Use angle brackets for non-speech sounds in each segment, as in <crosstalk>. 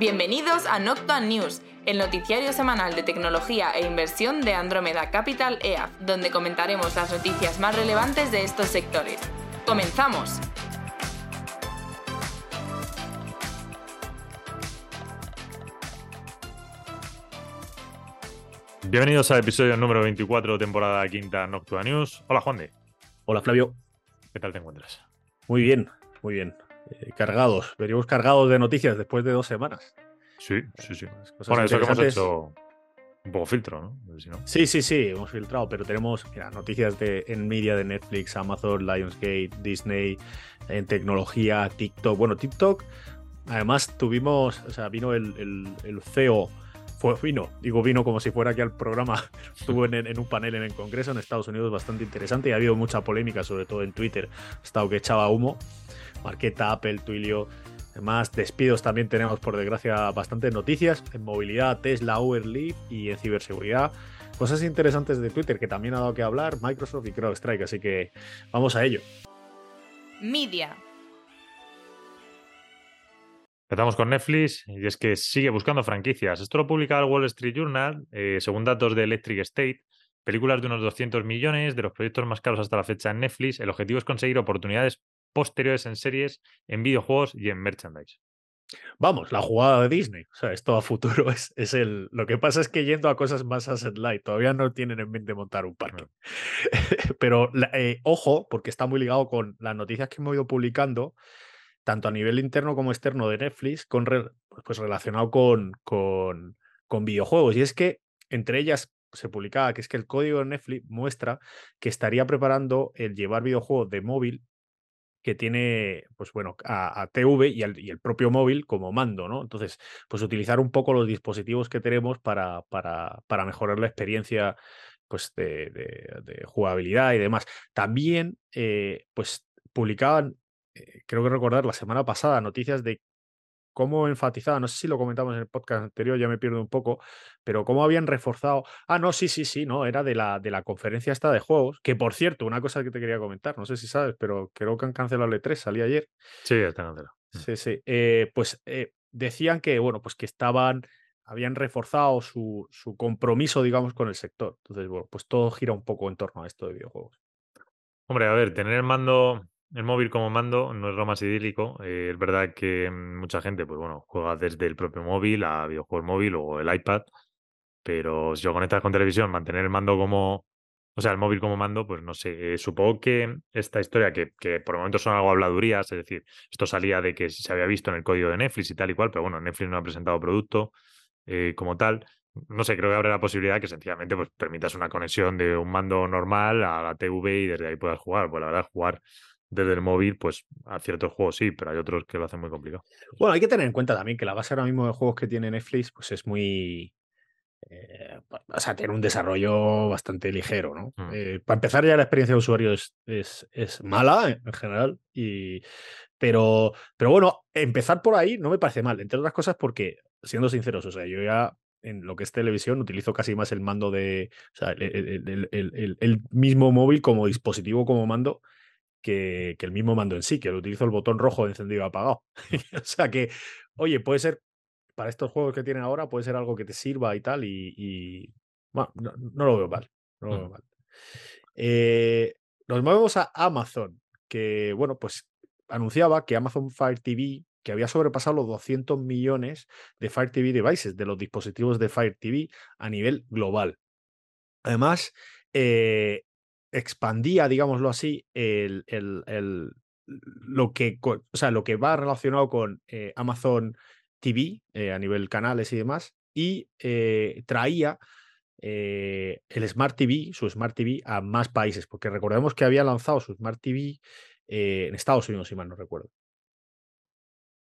Bienvenidos a Noctua News, el noticiario semanal de tecnología e inversión de Andromeda Capital EAF, donde comentaremos las noticias más relevantes de estos sectores. ¡Comenzamos! Bienvenidos al episodio número 24, temporada quinta Noctua News. Hola, Juan de. Hola, Flavio. ¿Qué tal te encuentras? Muy bien, muy bien. Eh, cargados, venimos cargados de noticias después de dos semanas. Sí, sí, sí. Bueno, eso que hemos hecho un poco filtro, ¿no? Porque si no- Sí, sí, sí, hemos filtrado, pero tenemos mira, noticias de Nvidia, de Netflix, Amazon, Lionsgate, Disney, en tecnología, TikTok. Bueno, TikTok, además tuvimos, o sea, vino el, el, el CEO, fue, vino, digo vino como si fuera aquí al programa, <laughs> estuvo en, un panel en el Congreso en Estados Unidos bastante interesante y ha habido mucha polémica, sobre todo en Twitter, ha estado que echaba humo. Marqueta, Apple, Twilio. Además, despidos también tenemos, por desgracia, bastantes noticias en movilidad, Tesla, Uber, Leaf y en ciberseguridad. Cosas interesantes de Twitter que también ha dado que hablar, Microsoft y CrowdStrike, así que vamos a ello. Media. Empezamos con Netflix y es que sigue buscando franquicias. Esto lo publica el Wall Street Journal, eh, según datos de Electric State. Películas de unos 200 millones, de los proyectos más caros hasta la fecha en Netflix. El objetivo es conseguir oportunidades posteriores en series, en videojuegos y en merchandise. Vamos, la jugada de Disney. O sea, esto a futuro <laughs> es, es el. Lo que pasa es que yendo a cosas más asset light, todavía no tienen en mente montar un parque. <laughs> Pero eh, ojo, porque está muy ligado con las noticias que hemos ido publicando, tanto a nivel interno como externo de Netflix, con re- pues relacionado con, con, con videojuegos. Y es que entre ellas se publicaba que es que el código de Netflix muestra que estaría preparando el llevar videojuegos de móvil que tiene, pues bueno, a, TV y, el propio móvil como mando, ¿no? Entonces, pues utilizar un poco los dispositivos que tenemos para, para, para mejorar la experiencia pues de, de- de jugabilidad y demás. También, eh, pues publicaban, eh, creo que recordar la semana pasada, noticias de cómo enfatizaban, no sé si lo comentamos en el podcast anterior, ya me pierdo un poco, pero cómo habían reforzado. Ah, no, sí, sí, sí, no, era de la, de la conferencia esta de juegos, que por cierto, una cosa que te quería comentar, no sé si sabes, pero creo que han cancelado el E3, salí ayer. Sí, está cancelado. Mm. Sí, sí. eh, pues eh, decían que, bueno, pues que estaban, habían reforzado su, su compromiso, digamos, con el sector. Entonces, bueno, pues todo gira un poco en torno a esto de videojuegos. Hombre, a ver, tener el mando, el móvil como mando no es lo más idílico. Eh, es verdad que mucha gente, pues bueno, juega desde el propio móvil a videojuegos móvil o el iPad, pero si lo conectas con televisión, mantener el mando como, o sea, el móvil como mando, pues no sé. eh, supongo que esta historia, que, que por el momento son algo habladurías, es decir, esto salía de que se había visto en el código de Netflix y tal y cual, pero bueno, Netflix no ha presentado producto eh, como tal. No sé, creo que habrá la posibilidad que sencillamente pues, permitas una conexión de un mando normal a la TV y desde ahí puedas jugar. Pues la verdad, jugar desde el móvil, pues a ciertos juegos sí, pero hay otros que lo hacen muy complicado. Bueno, hay que tener en cuenta también que la base ahora mismo de juegos que tiene Netflix, pues es muy. eh, o sea, tiene un desarrollo bastante ligero, ¿no? Mm. Eh, para empezar, ya la experiencia de usuario es, es, es mala en, en general. Y, pero, pero bueno, empezar por ahí no me parece mal, entre otras cosas porque, siendo sinceros, o sea, yo ya en lo que es televisión utilizo casi más el mando de. O sea, el- el- el- el mismo móvil como dispositivo, como mando. Que, que el mismo mando en sí, que lo utilizo el botón rojo de encendido y apagado. <laughs> o sea que, oye, puede ser para estos juegos que tienen ahora, puede ser algo que te sirva y tal, y, y, bueno, no, no lo veo mal. No lo veo Mm. mal. Eh, nos movemos a Amazon, que, bueno, pues anunciaba que Amazon Fire TV, que había sobrepasado los 200 millones de Fire TV devices, de los dispositivos de Fire TV a nivel global. Además, eh, expandía, digámoslo así, el, el- el- lo, que, o sea, lo que va relacionado con eh, Amazon TV eh, a nivel canales y demás, y eh, traía el Smart TV, su Smart TV, a más países, porque recordemos que había lanzado su Smart TV en Estados Unidos, si mal no recuerdo.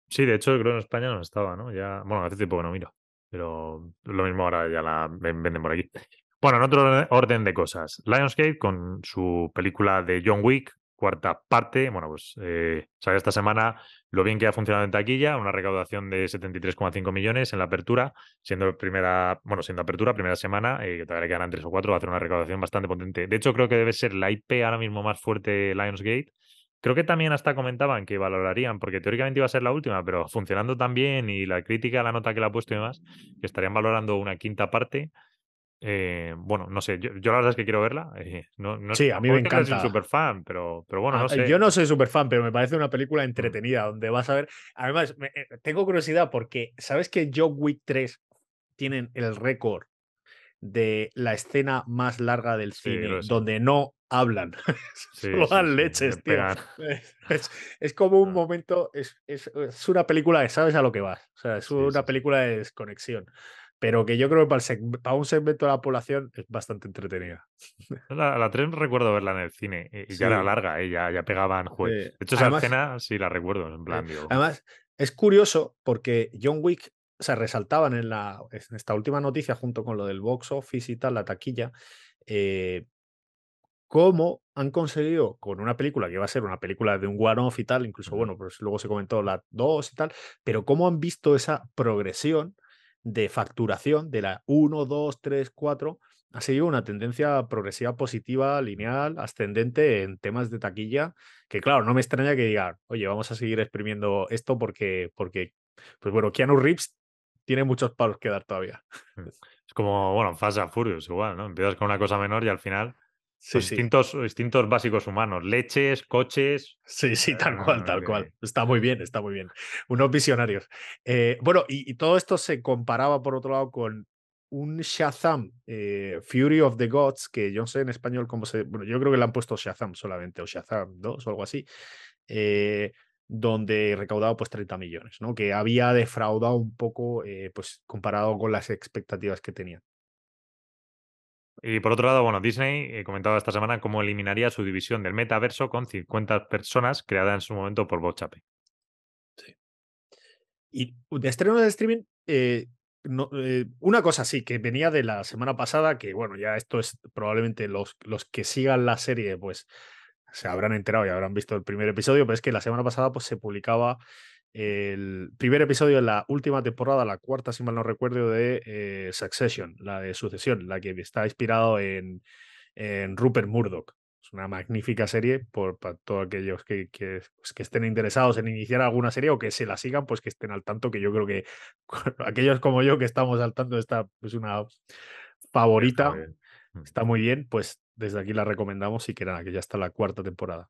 Sí, de hecho, creo que en España no estaba, ¿no? Ya, bueno, hace tiempo que no miro, pero lo mismo ahora ya la ven- venden por aquí. Bueno, en otro orden- de cosas, Lionsgate con su película de John Wick, cuarta parte, bueno, pues eh, esta semana lo bien que ha funcionado en taquilla, una recaudación de 73,5 millones en la apertura, siendo primera, bueno, siendo apertura, primera semana, eh, que todavía le quedarán tres o cuatro, va a hacer una recaudación bastante potente. De hecho, creo que debe ser la IP ahora mismo más fuerte Lionsgate, Creo que también hasta comentaban que valorarían, porque teóricamente iba a ser la última, pero funcionando tan bien y la crítica, la nota que le ha puesto y demás, que estarían valorando una quinta parte. Eh, bueno, no sé, yo, la verdad es que quiero verla. Eh, no, no, sí, a mí me encanta. Soy súper fan, pero, pero bueno, no ah, sé. Yo no soy súper fan, pero me parece una película mm. entretenida donde vas a ver. Además, eh, tengo curiosidad porque, ¿sabes que John Wick 3 tienen el récord de la escena más larga del cine, donde no hablan, <laughs> solo dan leches, tío. <laughs> Es, como un <laughs> momento, es, es, una película de sabes a lo que vas, o sea, es una película de desconexión, pero que yo creo que para, un segmento de la población es bastante entretenida. La, la 3 recuerdo verla en el cine y ya era larga, ¿eh? ya, pegaban De hecho, esa escena sí la recuerdo, en plan. Además, es curioso porque John Wick o sea, resaltaban en, la, en esta última noticia, junto con lo del box office y tal, la taquilla, eh, cómo han conseguido con una película que va a ser una película de un one-off y tal, incluso, bueno, pues luego se comentó la 2 y tal, pero cómo han visto esa progresión de facturación de la 1, 2, 3, 4, ha seguido una tendencia progresiva positiva, lineal, ascendente en temas de taquilla, que claro, no me extraña que digan, oye, vamos a seguir exprimiendo esto porque, porque pues bueno, Keanu Reeves tiene muchos palos que dar todavía. Mm. Es como, bueno, Fast and Furious igual, ¿no? Empiezas con una cosa menor y al final Sí, pues Instintos, instintos, básicos humanos, leches, coches. Sí, sí, tal cual, tal cual. Está muy bien, está muy bien. Unos visionarios. Eh, bueno, y, todo esto se comparaba, por otro lado, con un Shazam, eh, Fury of the Gods, que yo no sé en español cómo se. Bueno, yo creo que le han puesto Shazam solamente, o Shazam 2 o algo así. Eh, donde recaudado pues 30 millones, ¿no? Que había defraudado un poco, pues comparado con las expectativas que tenían. Y por otro lado, bueno, Disney eh, comentado esta semana cómo eliminaría su división del metaverso con 50 personas creadas en su momento por Bochape. Sí. Y de estreno de streaming, eh, una cosa sí, que venía de la semana pasada, que bueno, ya esto es probablemente los, los que sigan la serie, pues se habrán enterado y habrán visto el primer episodio, pero es que la semana pasada pues, se publicaba el primer episodio de la última temporada, la cuarta, si mal no recuerdo, de eh, Succession, la de Sucesión, la que está inspirado en, en Rupert Murdoch. Es una magnífica serie por, para todos aquellos que, que, pues, que, estén interesados en iniciar alguna serie o que se la sigan, pues que estén al tanto, que yo creo que <laughs> aquellos como yo que estamos al tanto, esta es una favorita, está muy bien, pues desde aquí la recomendamos y que nada, que ya está la cuarta temporada.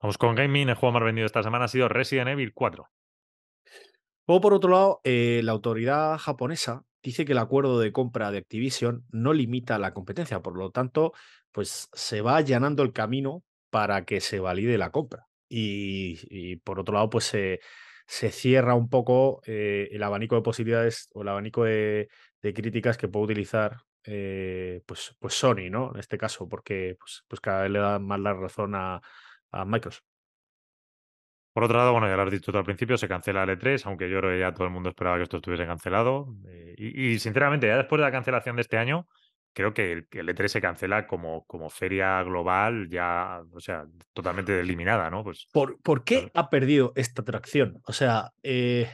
Vamos con gaming. El juego más vendido esta semana ha sido Resident Evil 4. O por otro lado, eh, la autoridad japonesa dice que el acuerdo de compra de Activision no limita la competencia, por lo tanto, pues se va allanando el camino para que se valide la compra. Y, por otro lado, pues se, se cierra un poco eh, el abanico de posibilidades o el abanico de, de críticas que puede utilizar eh, pues, pues Sony, ¿no? En este caso, porque pues, pues cada vez le da más la razón a, Microsoft. Por otro lado, bueno, ya lo has dicho tú al principio, se cancela el E3, aunque yo creo que ya todo el mundo esperaba que esto estuviese cancelado. Eh, y, sinceramente, ya después de la cancelación de este año, creo que el, E3 se cancela como, como feria global, ya, o sea, totalmente eliminada, ¿no? Pues, ¿Por, ¿por qué ha perdido esta atracción? O sea, eh,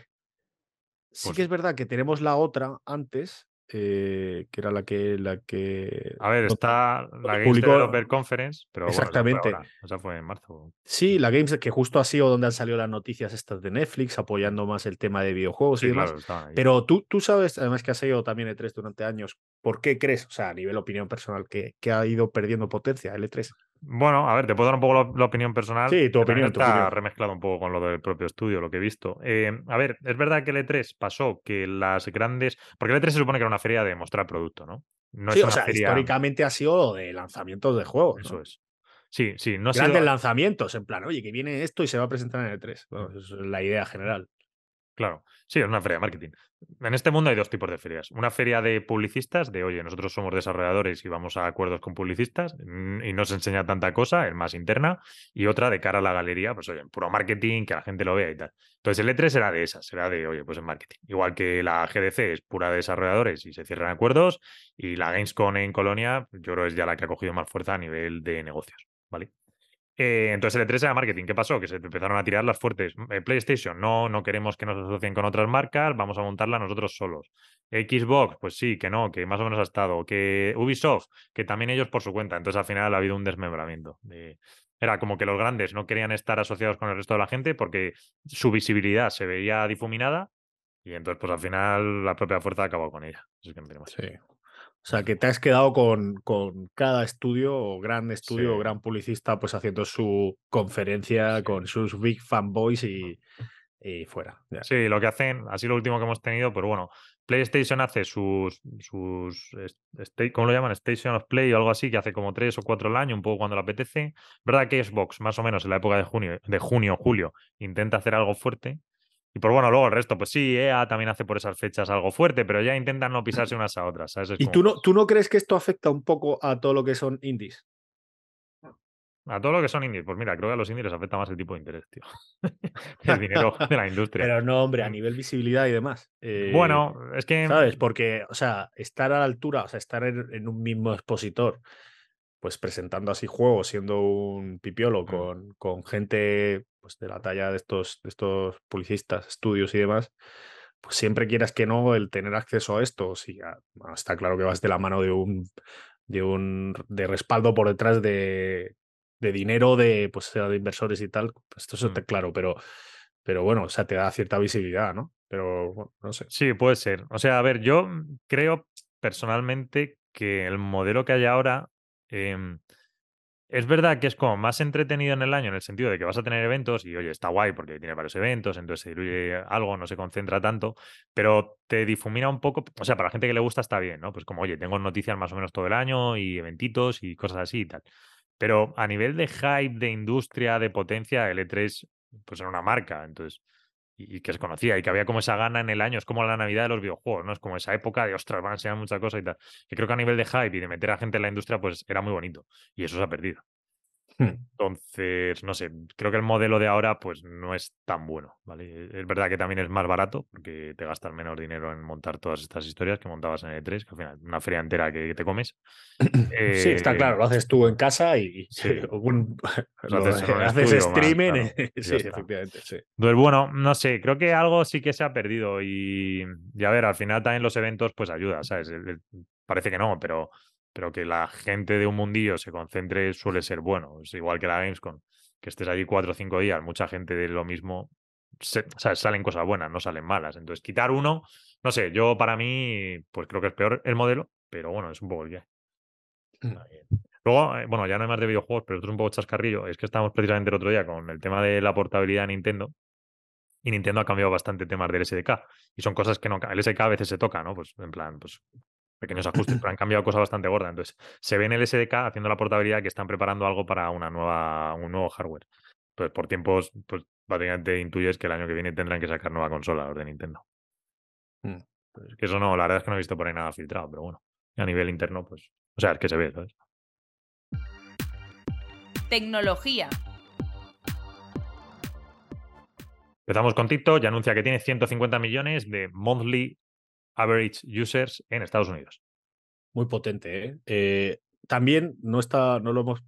sí pues que es verdad que tenemos la otra antes, eh, que era la que la que a ver está la Games Developer Conference pero exactamente. o sea fue en marzo. Sí la Games que justo ha sido donde han salido las noticias estas de Netflix apoyando más el tema de videojuegos y demás. pero tú tú sabes además que has seguido también E3 durante años ¿por qué crees o sea a nivel opinión personal que, que ha ido perdiendo potencia el E3 bueno, a ver, te puedo dar un poco la, opinión personal. Sí, tu opinión. Está remezclado un poco con lo del propio estudio, lo que he visto. Eh, a ver, es verdad que el E3 pasó que las grandes. Porque el E3 se supone que era una feria de mostrar producto, ¿no? no sí, o sea, históricamente ha sido de lanzamientos de juegos. Eso es. Sí, sí, no Grandes lanzamientos, en plan, oye, que viene esto y se va a presentar en el E3. Bueno, esa es la idea general. Claro, sí, es una feria de marketing. En este mundo hay dos tipos de ferias. Una feria de publicistas, de oye, nosotros somos desarrolladores y vamos a acuerdos con publicistas mm, y no se enseña tanta cosa, es más interna. Y otra de cara a la galería, pues oye, puro marketing, que la gente lo vea y tal. Entonces el E3 será de esas, será de, oye, pues en marketing. Igual que la GDC es pura de desarrolladores y se cierran acuerdos. Y la Gamescom en Colonia, yo creo es ya la que ha cogido más fuerza a nivel de negocios, ¿vale? Eh, entonces el E3 era marketing. ¿Qué pasó? Que se empezaron a tirar las fuertes. Eh, PlayStation, no, no queremos que nos asocien con otras marcas, vamos a montarla nosotros solos. Xbox, pues sí, que no, que más o menos ha estado. Que Ubisoft, que también ellos por su cuenta. Entonces al final ha habido un desmembramiento de, Era como que los grandes no querían estar asociados con el resto de la gente porque su visibilidad se veía difuminada y entonces, pues al final, la propia fuerza acabó con ella. O sea, que te has quedado con, con cada estudio o gran estudio o gran publicista pues haciendo su conferencia con sus big fanboys y, y fuera. Sí, lo que hacen, así lo último que hemos tenido, pero bueno, PlayStation hace sus, sus ¿cómo lo llaman? Station of Play o algo así, que hace como tres o cuatro al año, un poco cuando le apetece. ¿Verdad que Xbox, más o menos en la época de junio, de junio, julio, intenta hacer algo fuerte? Y por bueno, luego el resto, pues sí, EA también hace por esas fechas algo fuerte, pero ya intentan no pisarse unas a otras. ¿Y tú no, tú no crees que esto afecta un poco a todo lo que son indies? A todo lo que son indies, pues mira, creo que a los indies les afecta más el tipo de interés, tío. <laughs> el dinero <laughs> de la industria. Pero no, hombre, a nivel visibilidad y demás. Eh, bueno, es que. ¿Sabes? Porque, o sea, estar a la altura, o sea, estar en un mismo expositor pues presentando así juegos, siendo un pipiolo mm. con, con gente pues, de la talla de estos, de estos publicistas, estudios y demás, pues siempre quieras que no, el tener acceso a esto, está claro que vas de la mano de un, de un de respaldo por detrás de, de dinero de, pues, de inversores y tal, pues esto está mm. claro, pero, pero bueno, o sea, te da cierta visibilidad, ¿no? Pero no sé. Sí, puede ser. O sea, a ver, yo creo personalmente que el modelo que hay ahora Em, es verdad que es como más entretenido en el año en el sentido de que vas a tener eventos y oye, está guay porque tiene varios eventos, entonces se diluye algo, no se concentra tanto, pero te difumina un poco, o sea, para la gente que le gusta está bien, ¿no? Pues como, oye, tengo noticias más o menos todo el año y eventitos y cosas así y tal. Pero a nivel de hype, de industria, de potencia, el E3 pues era una marca, entonces y, que se conocía y que había como esa gana en el año. Es como la Navidad de los videojuegos, ¿no? Es como esa época de, ostras, van a enseñar muchas cosas y tal. Que creo que a nivel de hype y de meter a gente en la industria, pues era muy bonito. Y eso se ha perdido. Hmm. Entonces, no sé, creo que el modelo de ahora pues no es tan bueno, ¿vale? Es verdad que también es más barato porque te gastas menos dinero en montar todas estas historias que montabas en E3, que al final una feria entera que te comes. <clears throat> sí, está eh, claro, lo haces tú en casa y <laughs> haces, <laughs> streaming. <laughs> sí, efectivamente, sí. Entonces, bueno, no sé, creo que algo sí que se ha perdido y, a ver, al final también los eventos pues ayuda, ¿sabes? Parece que no, pero pero que la gente de un mundillo se concentre suele ser bueno. Es igual que la Gamescom, que estés allí cuatro o cinco días, mucha gente de lo mismo, salen cosas buenas, no salen malas. Entonces, quitar uno, no sé, yo para mí, pues creo que es peor el modelo, pero bueno, es un poco el que mm. Luego, eh, bueno, ya no hay más de videojuegos, pero esto es un poco chascarrillo. Es que estábamos precisamente el otro día con el tema de la portabilidad de Nintendo. Y Nintendo ha cambiado bastante temas del SDK. Y son cosas que no. El SDK a veces se toca, ¿no? Pues en plan, pues pequeños ajustes, pero han cambiado cosas bastante gordas. Entonces, se ve en el SDK haciendo la portabilidad que están preparando algo para una nueva, un nuevo hardware. Pues por tiempos, pues básicamente intuyes que el año que viene tendrán que sacar nueva consola los de Nintendo. Mm. Pues, que eso no, la verdad es que no he visto por ahí nada filtrado, pero bueno, a nivel interno, pues, o sea, es que se ve, ¿sabes? Tecnología. Empezamos con TikTok, ya anuncia que tiene 150 millones de monthly average users en Estados Unidos. Muy potente. ¿eh? Eh, también no está, no lo hemos,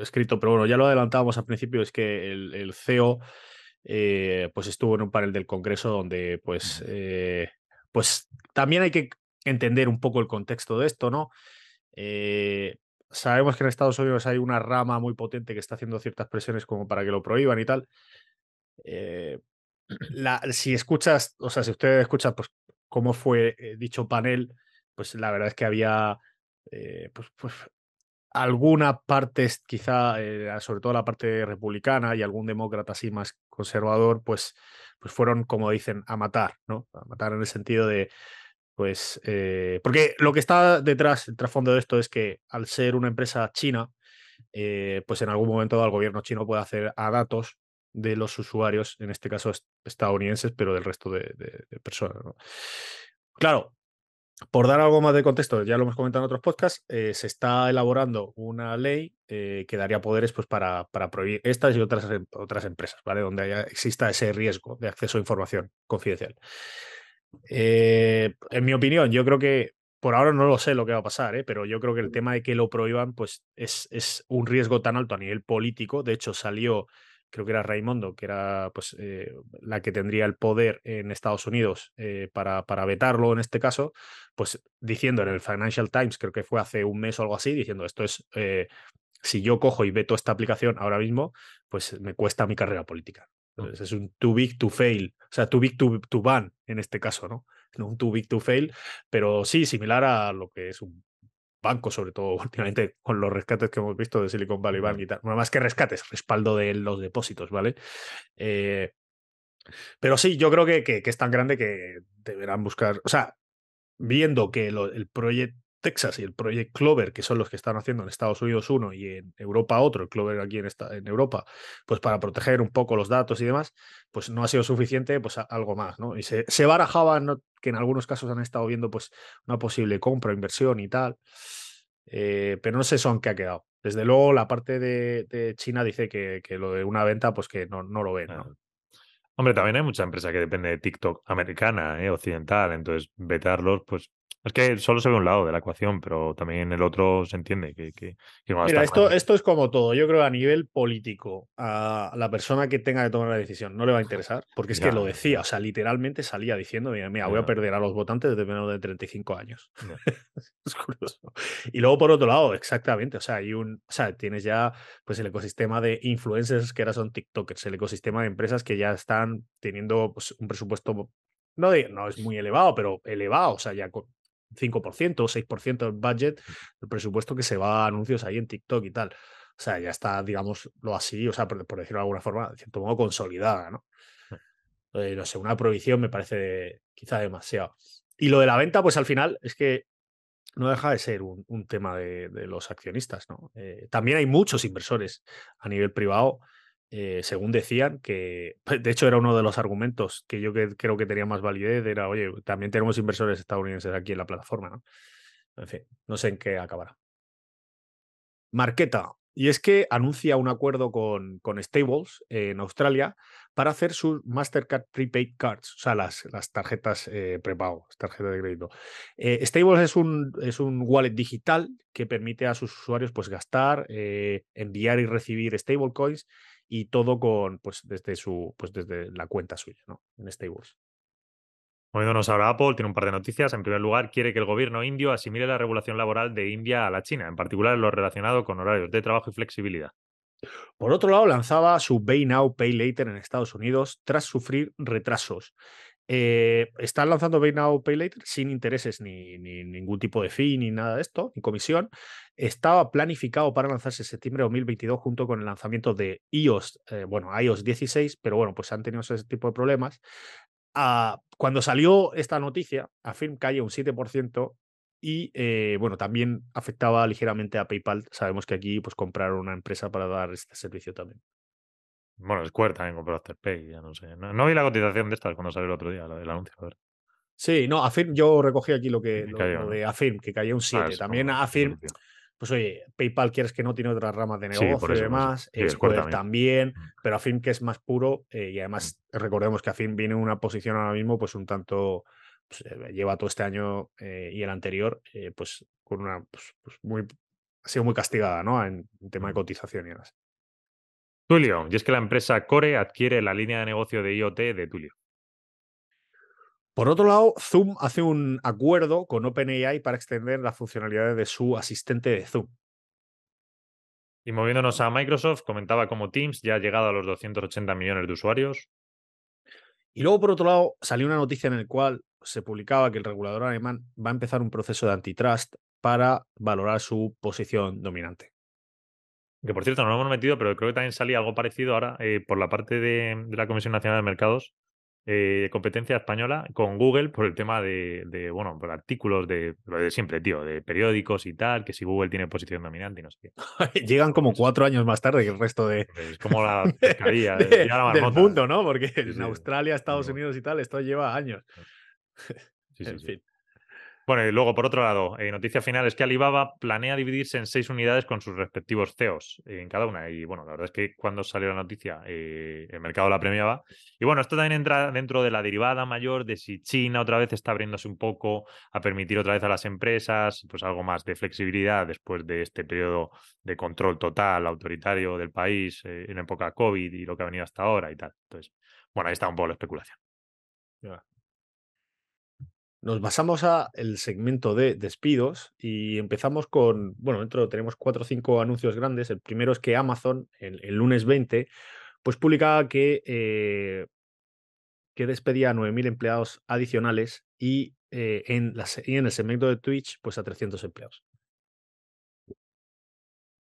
escrito, pero bueno, ya lo adelantábamos al principio, es que el, CEO eh, pues estuvo en un panel del Congreso donde pues, pues también hay que entender un poco el contexto de esto, ¿no? sabemos que en Estados Unidos hay una rama muy potente que está haciendo ciertas presiones como para que lo prohíban y tal. si escuchas, o sea, si usted escucha pues, cómo fue eh, dicho panel, pues la verdad es que había eh, pues, pues, alguna parte, quizá, eh, sobre todo la parte republicana y algún demócrata así más conservador, pues, pues fueron, como dicen, a matar, ¿no? A matar en el sentido de, pues, porque lo que está detrás, el trasfondo de esto es que al ser una empresa china, pues en algún momento el gobierno chino puede hacer a datos de los usuarios, en este caso estadounidenses, pero del resto de, personas. Claro, por dar algo más de contexto, ya lo hemos comentado en otros podcasts, eh, se está elaborando una ley eh, que daría poderes pues, para, para, prohibir estas y otras, em, otras empresas, ¿vale? Donde haya, exista ese riesgo de acceso a información confidencial. Eh, en mi opinión, yo creo que por ahora no lo sé lo que va a pasar, pero yo creo que el tema de que lo prohíban pues, es, es un riesgo tan alto a nivel político. De hecho, salió creo que era Raimondo, que era pues, eh, la que tendría el poder en Estados Unidos eh, para, para, vetarlo en este caso, pues diciendo en el Financial Times, creo que fue hace un mes o algo así, diciendo esto es, eh, si yo cojo y veto esta aplicación ahora mismo, pues me cuesta mi carrera política. es un too big to fail, o sea, too big to, to ban en este caso, ¿no? No un too big to fail, pero sí similar a lo que es un banco, sobre todo últimamente con los rescates que hemos visto de Silicon Valley Bank y tal. Bueno, más que rescates, respaldo de los depósitos, ¿vale? Eh, pero sí, yo creo que, que, es tan grande que deberán buscar, o sea, viendo que el proyecto Texas y el proyecto Clover, que son los que están haciendo en Estados Unidos uno y en Europa otro, el Clover aquí en, Europa, pues para proteger un poco los datos y demás, pues no ha sido suficiente, pues algo más, ¿no? Y se, se barajaba que en algunos casos han estado viendo pues una posible compra, inversión y tal, eh, pero no sé son qué ha quedado. Desde luego la parte de, China dice que, que, lo de una venta pues que no, no lo ven, ¿no? Hombre, también hay mucha empresa que depende de TikTok americana, ¿eh? occidental, entonces vetarlos, pues es que solo se ve un lado de la ecuación, pero también el otro se entiende que, que, Mira, esto, esto es como todo. Yo creo a nivel político, a la persona que tenga que tomar la decisión no le va a interesar, porque es que lo decía, o sea, literalmente salía diciendo, mira, voy a perder a los votantes de menos de 35 años. <laughs> es curioso. Y luego, por otro lado, exactamente, o sea, hay un, o sea, tienes ya pues el ecosistema de influencers que ahora son TikTokers, el ecosistema de empresas que ya están teniendo pues, un presupuesto no, no es muy elevado, pero elevado, o sea, ya 5% o 6% del budget, el presupuesto que se va a anuncios ahí en TikTok y tal. O sea, ya está, digamos, lo así, o sea, por, decirlo de alguna forma, de cierto modo, consolidada, ¿no? Eh, no sé, una prohibición me parece quizá demasiado. Y lo de la venta, pues al final es que no deja de ser un, tema de, los accionistas, ¿no? Eh, también hay muchos inversores a nivel privado eh, según decían, que <laughs> de hecho era uno de los argumentos que yo creo que tenía más validez, era, oye, también tenemos inversores estadounidenses aquí en la plataforma, ¿no? En fin, no sé en qué acabará. Marqueta, y es que anuncia un acuerdo con, con Stables en Australia para hacer sus Mastercard Prepaid Cards, o sea, las, las tarjetas eh, prepago, tarjetas de crédito. Eh, Stables es un, es un wallet digital que permite a sus usuarios pues, gastar, eh, enviar y recibir stablecoins y todo con, pues, desde su, pues desde la cuenta suya, ¿no? En Stables. Moviéndonos ahora Apple, tiene un par de noticias. En primer lugar, quiere que el gobierno indio asimile la regulación laboral de India a la China, en particular lo relacionado con horarios de trabajo y flexibilidad. Por otro lado, lanzaba su Pay Now, Pay Later en Estados Unidos tras sufrir retrasos. Eh, están lanzando Pay Now, Pay Later sin intereses ni, ningún tipo de fee ni nada de esto, ni comisión. Estaba planificado para lanzarse en septiembre de 2022 junto con el lanzamiento de iOS, eh, bueno, iOS 16, pero bueno, pues han tenido ese tipo de problemas. Ah, cuando salió esta noticia, Affirm cae un 7% y eh, bueno, también afectaba ligeramente a PayPal. Sabemos que aquí pues compraron una empresa para dar este servicio también. Bueno, Square también compró Afterpay, ya no sé. No, vi la cotización de estas cuando salió el otro día, el anuncio. A ver. Sí, no, Affirm, yo recogí aquí lo que lo, de Affirm, que caía un 7. Ah, también Affirm, pues oye, PayPal quieres que no tiene otras ramas de negocio y demás, Square también. Mm. pero Affirm que es más puro eh, y además mm. recordemos que Affirm viene en una posición ahora mismo pues un tanto, pues, eh, lleva todo este año eh, y el anterior pues con una, pues, pues, muy, ha sido muy castigada, ¿no? En, en tema de mm. cotización y demás. Tulio, y es que la empresa Core adquiere la línea de negocio de IoT de Tulio. Por otro lado, Zoom hace un acuerdo con OpenAI para extender las funcionalidades de su asistente de Zoom. Y moviéndonos a Microsoft, comentaba cómo Teams ya ha llegado a los 280 millones de usuarios. Y luego, por otro lado, salió una noticia en la cual se publicaba que el regulador alemán va a empezar un proceso de antitrust para valorar su posición dominante. Que por cierto, no lo hemos metido, pero creo que también salía algo parecido ahora eh, por la parte de, la Comisión Nacional de Mercados, eh, competencia española, con Google por el tema de, bueno, por artículos de lo de siempre, tío, de periódicos y tal, que si Google tiene posición dominante y no sé qué. <laughs> Llegan como cuatro años más tarde que el resto de. Es como la <laughs> pescadilla del mundo, ¿no? Porque en Australia, Estados Unidos y tal, esto lleva años. <laughs> Sí, sí, en fin. Bueno, y luego, por otro lado, eh, noticia final es que Alibaba planea dividirse en seis unidades con sus respectivos CEOs en cada una. Y bueno, la verdad es que cuando salió la noticia, eh, el mercado la premiaba. Y bueno, esto también entra dentro de la derivada mayor de si China otra vez está abriéndose un poco a permitir otra vez a las empresas, pues algo más de flexibilidad después de este periodo de control total, autoritario del país eh, en época COVID y lo que ha venido hasta ahora y tal. Entonces, bueno, ahí está un poco la especulación. Nos basamos a el segmento de despidos y empezamos con, bueno, dentro tenemos cuatro o cinco anuncios grandes. El primero es que Amazon, el, lunes 20, pues publicaba que, eh, que despedía a 9.000 empleados adicionales y, eh, en la y en el segmento de Twitch, pues a 300 empleados.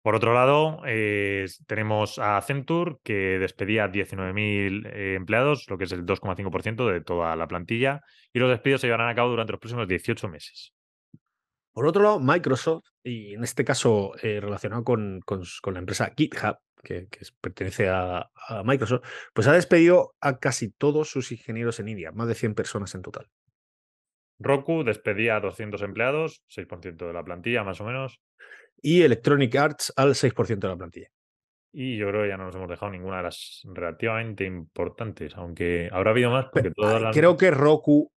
Por otro lado, eh, tenemos a Accenture, que despedía 19.000 eh, empleados, lo que es el 2,5% de toda la plantilla, y los despidos se llevarán a cabo durante los próximos 18 meses. Por otro lado, Microsoft, y en este caso eh, relacionado con, con la empresa GitHub, que, pertenece a, a Microsoft, pues ha despedido a casi todos sus ingenieros en India, más de 100 personas en total. Roku despedía a 200 empleados, 6% de la plantilla más o menos, Y Electronic Arts al 6% de la plantilla. y yo creo que ya no nos hemos dejado ninguna de las relativamente importantes, aunque habrá habido más porque todas ah, las... Creo que Roku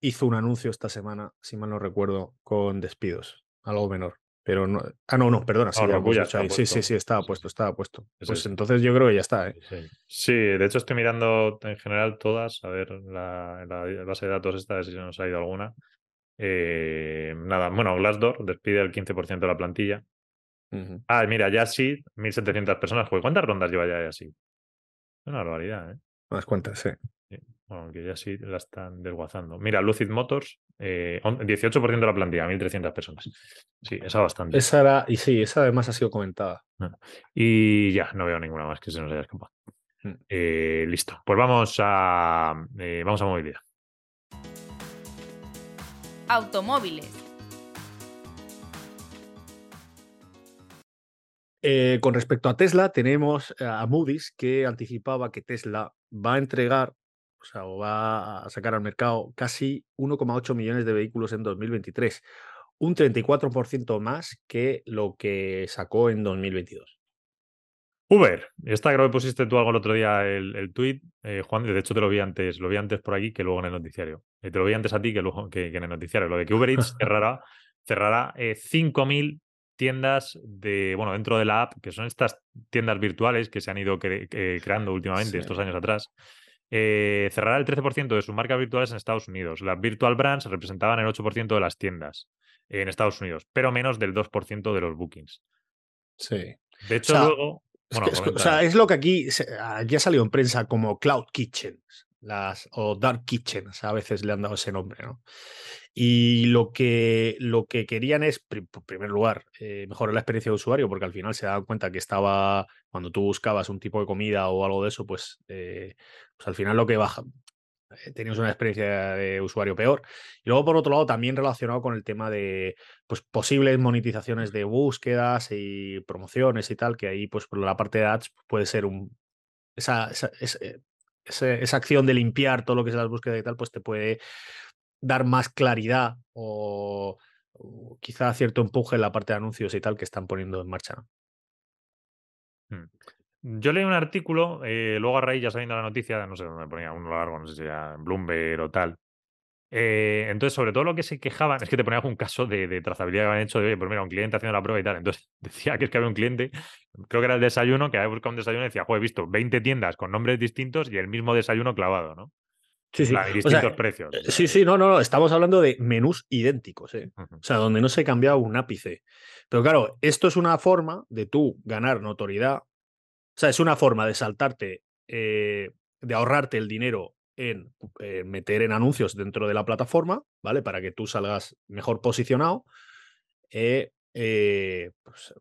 hizo un anuncio esta semana, si mal no recuerdo, con despidos, algo menor. Pero no. Ah, no, no, perdona. Sí, No, ya ya está ahí. Sí, sí, sí, estaba Sí, puesto, sí. estaba puesto. Pues es. entonces yo creo que ya está. ¿eh? Sí. Sí, de hecho estoy mirando en general todas, a ver la, la base de datos esta, a ver si se nos ha ido alguna. Eh, nada, bueno, Glassdoor despide el 15% de la plantilla. Ah, mira, Yassi, 1.700 personas. ¿cuántas rondas lleva ya Yassi? Una barbaridad, ¿eh? Unas cuantas, sí. Aunque ya sí la están desguazando. Mira, Lucid Motors, eh, on- 18% de la plantilla, 1.300 personas. Sí, esa bastante. Esa era, y sí, esa además ha sido comentada. Y ya, no veo ninguna más que se nos haya escapado. Mm. Eh, listo, pues vamos a, eh, vamos a movilidad. Automóviles. Eh, con respecto a Tesla, tenemos a Moody's que anticipaba que Tesla va a entregar, o sea, o va a sacar al mercado casi 1,8 millones de vehículos en 2023, un 34% más que lo que sacó en 2022. Uber, esta creo que pusiste tú algo el otro día el, el tweet, Juan, de hecho te lo vi antes, lo vi antes por aquí que luego en el noticiario. Eh, te lo vi antes a ti que luego que, que en el noticiario. Lo de que Uber Eats <laughs> cerrará, cerrará eh, 5.000 tiendas de, bueno, dentro de la app, que son estas tiendas virtuales que se han ido cre- eh, creando últimamente, Sí. estos años atrás. Eh, cerrará el 13% de sus marcas virtuales en Estados Unidos. Las virtual brands representaban el 8% de las tiendas en Estados Unidos, pero menos del 2% de los bookings. Sí. De hecho, sea, luego. Es, que o sea, es lo que aquí, ha salido en prensa como Cloud Kitchens las, o Dark Kitchens, a veces le han dado ese nombre, ¿no? Y lo que, lo que querían es, en primer lugar, eh, mejorar la experiencia de usuario, porque al final se daban cuenta que estaba, cuando tú buscabas un tipo de comida o algo de eso, pues, eh, pues al final lo que baja, eh, tenías una experiencia de usuario peor. Y luego, por otro lado, también relacionado con el tema de pues, posibles monetizaciones de búsquedas y promociones y tal, que ahí, pues, por la parte de ads puede ser un. Esa, esa acción de limpiar todo lo que es las búsquedas y tal, pues te puede dar más claridad o, quizá cierto empuje en la parte de anuncios y tal que están poniendo en marcha. ¿no? Yo leí un artículo, eh, luego a raíz, ya sabiendo la noticia, no sé dónde ponía uno largo, no sé si era en Bloomberg o tal. Eh, entonces, sobre todo lo que se quejaban es que te ponía un caso de, de trazabilidad que habían hecho de, oye, pues mira, un cliente haciendo la prueba y tal. Entonces, <laughs> decía que es que había un cliente, creo que era el desayuno, que había buscado un desayuno y decía, joder, he visto 20 tiendas con nombres distintos y el mismo desayuno clavado, ¿no? Sí, sí. plan, y O distintos sea, precios. eh, sí, sí, no, no, no. Estamos hablando de menús idénticos, ¿eh? O sea, donde no se cambia un ápice. Pero claro, esto es una forma de tú ganar notoriedad. O sea, es una forma de saltarte, eh, de ahorrarte el dinero en eh, meter en anuncios dentro de la plataforma, ¿vale? Para que tú salgas mejor posicionado. eh, eh, pues,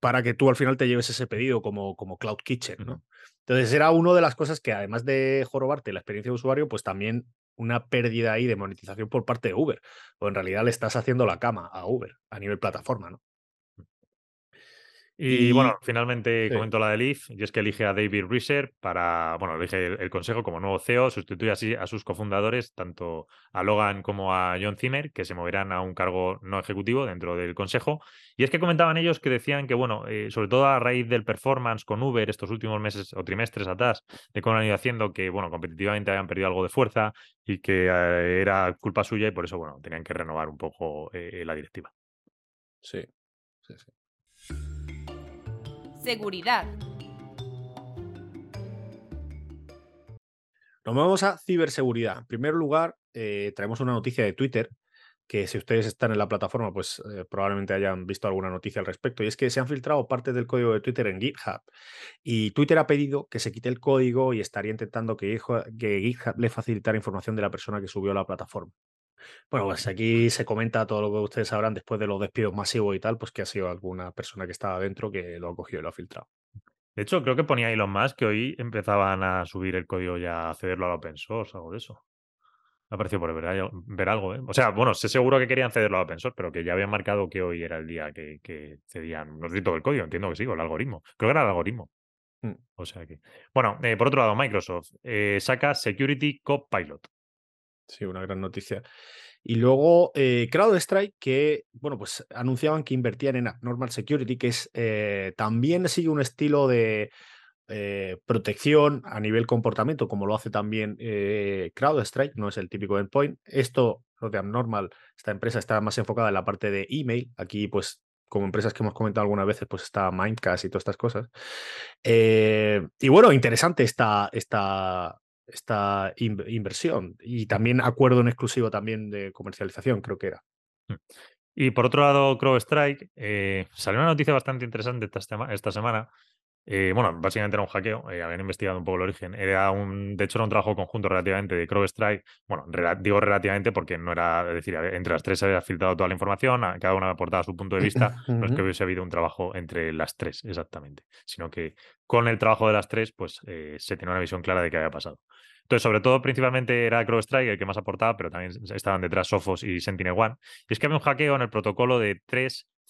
para que tú al final te lleves ese pedido como, como Cloud Kitchen, ¿no? Entonces era una de las cosas que además de jorobarte la experiencia de usuario, pues también una pérdida ahí de monetización por parte de Uber. O en realidad le estás haciendo la cama a Uber a nivel plataforma, ¿no? Y, Y- bueno, finalmente sí. comento la de Leaf, y es que elige a David Reeser para, bueno, elige el, el consejo como nuevo CEO, sustituye así a sus cofundadores, tanto a Logan como a John Zimmer, que se moverán a un cargo no ejecutivo dentro del consejo. Y es que comentaban ellos que decían que, bueno, eh, sobre todo a raíz del performance con Uber estos últimos meses o trimestres atrás, de cómo han ido haciendo que, bueno, competitivamente habían perdido algo de fuerza y que eh, era culpa suya y por eso, bueno, tenían que renovar un poco eh, la directiva. Sí. sí, sí. Seguridad. Nos vamos a ciberseguridad. En primer lugar, eh, traemos una noticia de Twitter que si ustedes están en la plataforma, pues eh, probablemente hayan visto alguna noticia al respecto. Y es que se han filtrado partes del código de Twitter en GitHub. Y Twitter ha pedido que se quite el código y estaría intentando que, que GitHub le facilitara información de la persona que subió a la plataforma. Bueno, pues aquí se comenta todo lo que ustedes sabrán después de los despidos masivos y tal, pues que ha sido alguna persona que estaba dentro que lo ha cogido y lo ha filtrado. De hecho, creo que ponía Elon Musk que hoy empezaban a subir el código ya a cederlo a open source, algo de eso. Me ha parecido por ver, algo, ¿eh? O sea, bueno, sé seguro que querían cederlo a open source, pero que ya habían marcado que hoy era el día que, cedían, no sé todo el código, entiendo que sí, o el algoritmo. Creo que era el algoritmo. Mm. O sea que. Bueno, eh, por otro lado, Microsoft eh, saca Security Copilot. Sí, una gran noticia. Y luego eh, CrowdStrike, que, bueno, pues anunciaban que invertían en Normal Security, que es eh, también sigue un estilo de eh, protección a nivel comportamiento, como lo hace también CrowdStrike, no es el típico endpoint. Esto, lo de Abnormal, esta empresa está más enfocada en la parte de email. Aquí, pues, como empresas que hemos comentado algunas veces, pues está Mindcast y todas estas cosas. y bueno, interesante esta, esta, esta inversión y también acuerdo en exclusivo también de comercialización, creo que era. Mm. Y por otro lado, CrowdStrike, eh, salió una noticia bastante interesante esta, semana. Eh, bueno, básicamente era un hackeo, eh, habían investigado un poco el origen. Era un, de hecho, era un trabajo conjunto relativamente de CrowdStrike. Bueno, digo relativamente porque no era, es decir, entre las tres se había filtrado toda la información, cada una aportaba su punto de vista. <laughs> No es que hubiese habido un trabajo entre las tres exactamente, sino que con el trabajo de las tres, pues se tenía una visión clara de qué había pasado. Entonces, sobre todo, principalmente era CrowdStrike el que más aportaba, pero también estaban detrás Sophos y Sentinel-One. Y es que había un hackeo en el protocolo de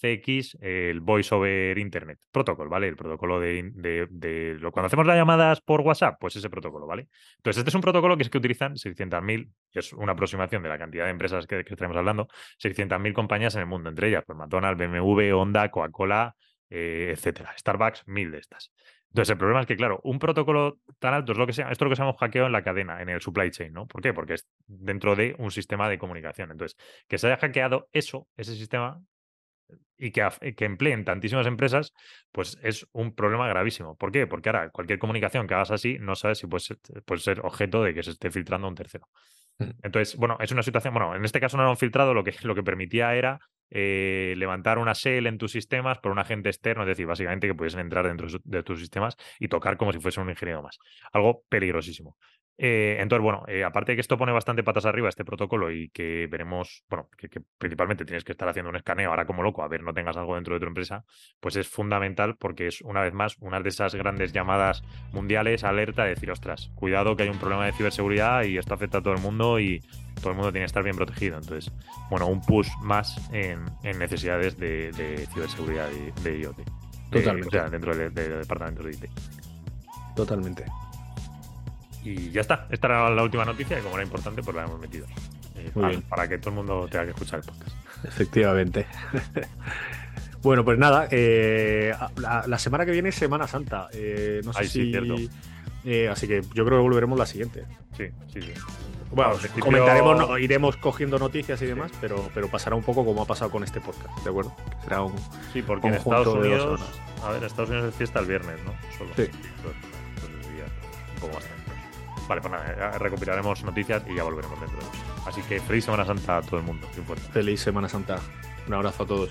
3CX, el Voice over Internet Protocol, ¿vale? El protocolo de, de, cuando hacemos las llamadas por WhatsApp, pues ese protocolo, ¿vale? Entonces, este es un protocolo que es que utilizan 600.000, que es una aproximación de la cantidad de empresas que, que estamos hablando, 600.000 compañías en el mundo, entre ellas, pues McDonald's, BMW, Honda, Coca-Cola, eh, etcétera. Starbucks, mil de estas. Entonces, el problema es que, claro, un protocolo tan alto es lo que sea, esto es lo que se llama hackeo en la cadena, en el supply chain, ¿no? ¿Por qué? Porque es dentro de un sistema de comunicación. Entonces, que se haya hackeado eso, ese sistema, y que, que empleen tantísimas empresas, pues es un problema gravísimo. ¿Por qué? Porque ahora cualquier comunicación que hagas así no sabes si puede ser, puede ser objeto de que se esté filtrando a un tercero. Mm. Entonces, bueno, es una situación, bueno, en este caso no lo han filtrado, lo que, lo que permitía era eh, levantar una shell en tus sistemas por un agente externo, es decir, básicamente que pudiesen entrar dentro de tus sistemas y tocar como si fuese un ingeniero más. Algo peligrosísimo. Eh, entonces, bueno, eh, aparte de que esto pone bastante patas arriba este protocolo y que veremos, bueno, que, principalmente tienes que estar haciendo un escaneo ahora como loco, a ver, no tengas algo dentro de tu empresa, pues es fundamental porque es una vez más una de esas grandes llamadas mundiales alerta de decir, ostras, cuidado que hay un problema de ciberseguridad y esto afecta a todo el mundo y todo el mundo tiene que estar bien protegido. Entonces, bueno, un push más en, necesidades de, ciberseguridad de, IoT. Totalmente. o sea, dentro del departamento de IT. Totalmente. Y ya está. Esta era la última noticia y como era importante, pues la hemos metido. Eh, para, que todo el mundo tenga que escuchar el podcast. Efectivamente. <laughs> bueno, pues nada, eh, la, semana que viene es Semana Santa. Eh, no sé si. así que yo creo que volveremos la siguiente. Sí, sí, sí. Bueno, comentaremos, iremos cogiendo noticias y demás, pero, pero pasará un poco como ha pasado con este podcast, ¿de acuerdo? Será un. Sí, porque en Estados Unidos. A ver, Estados Unidos es fiesta el viernes, ¿no? Solo. Sí. un poco más Vale, pues nada, recopilaremos noticias y ya volveremos dentro. Así que feliz Semana Santa a todo el mundo. Feliz Semana Santa. Un abrazo a todos.